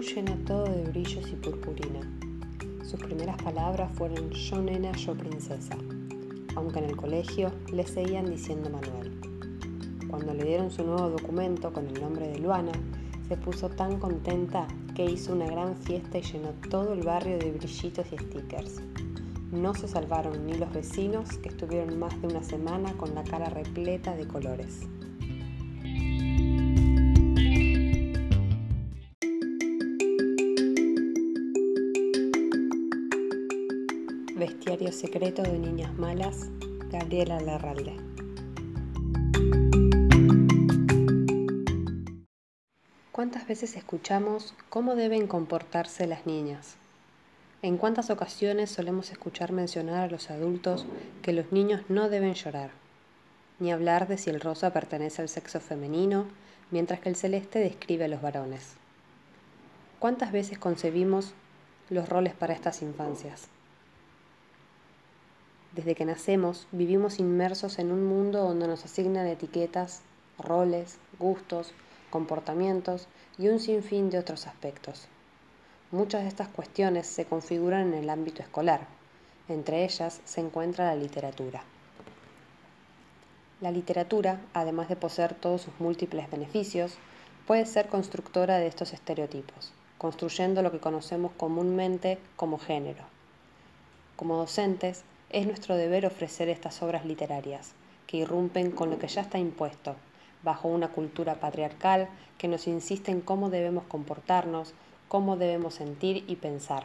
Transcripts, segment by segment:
Llena todo de brillos y purpurina. Sus primeras palabras fueron yo nena, yo princesa, aunque en el colegio le seguían diciendo Manuel. Cuando le dieron su nuevo documento con el nombre de Luana, se puso tan contenta que hizo una gran fiesta y llenó todo el barrio de brillitos y stickers. No se salvaron ni los vecinos que estuvieron más de una semana con la cara repleta de colores. Bestiario secreto de niñas malas, Gabriela Larralde. ¿Cuántas veces escuchamos cómo deben comportarse las niñas? ¿En cuántas ocasiones solemos escuchar mencionar a los adultos que los niños no deben llorar? Ni hablar de si el rosa pertenece al sexo femenino, mientras que el celeste describe a los varones. ¿Cuántas veces concebimos los roles para estas infancias? Desde que nacemos vivimos inmersos en un mundo donde nos asignan etiquetas, roles, gustos, comportamientos y un sinfín de otros aspectos. Muchas de estas cuestiones se configuran en el ámbito escolar. Entre ellas se encuentra la literatura. La literatura, además de poseer todos sus múltiples beneficios, puede ser constructora de estos estereotipos, construyendo lo que conocemos comúnmente como género. Como docentes, es nuestro deber ofrecer estas obras literarias, que irrumpen con lo que ya está impuesto, bajo una cultura patriarcal que nos insiste en cómo debemos comportarnos, cómo debemos sentir y pensar.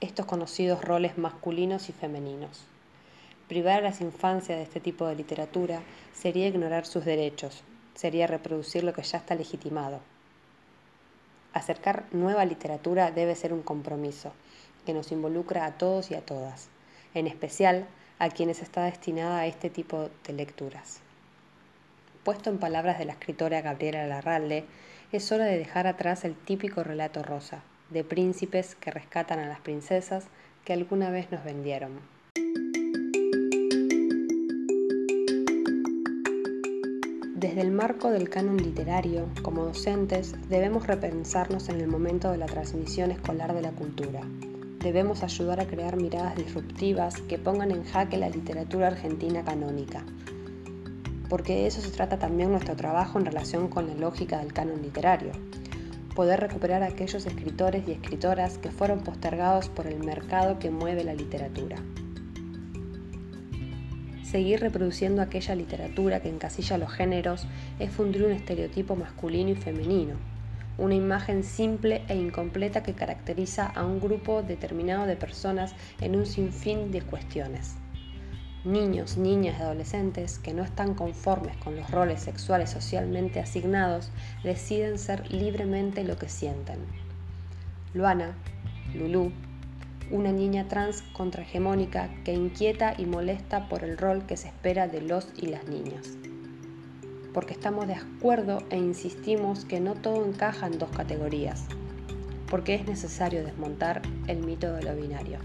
Estos conocidos roles masculinos y femeninos. Privar a las infancias de este tipo de literatura sería ignorar sus derechos, sería reproducir lo que ya está legitimado. Acercar nueva literatura debe ser un compromiso que nos involucra a todos y a todas, en especial a quienes está destinada a este tipo de lecturas. Puesto en palabras de la escritora Gabriela Larralde, es hora de dejar atrás el típico relato rosa, de príncipes que rescatan a las princesas que alguna vez nos vendieron. Desde el marco del canon literario, como docentes, debemos repensarnos en el momento de la transmisión escolar de la cultura. Debemos ayudar a crear miradas disruptivas que pongan en jaque la literatura argentina canónica, porque de eso se trata también nuestro trabajo en relación con la lógica del canon literario. Poder recuperar a aquellos escritores y escritoras que fueron postergados por el mercado que mueve la literatura. Seguir reproduciendo aquella literatura que encasilla los géneros es fundir un estereotipo masculino y femenino, una imagen simple e incompleta que caracteriza a un grupo determinado de personas en un sinfín de cuestiones niños, niñas y adolescentes que no están conformes con los roles sexuales socialmente asignados deciden ser libremente lo que sienten. Luana, Lulú, una niña trans contrahegemónica que inquieta y molesta por el rol que se espera de los y las niñas. Porque estamos de acuerdo e insistimos que no todo encaja en dos categorías, porque es necesario desmontar el mito de lo binario.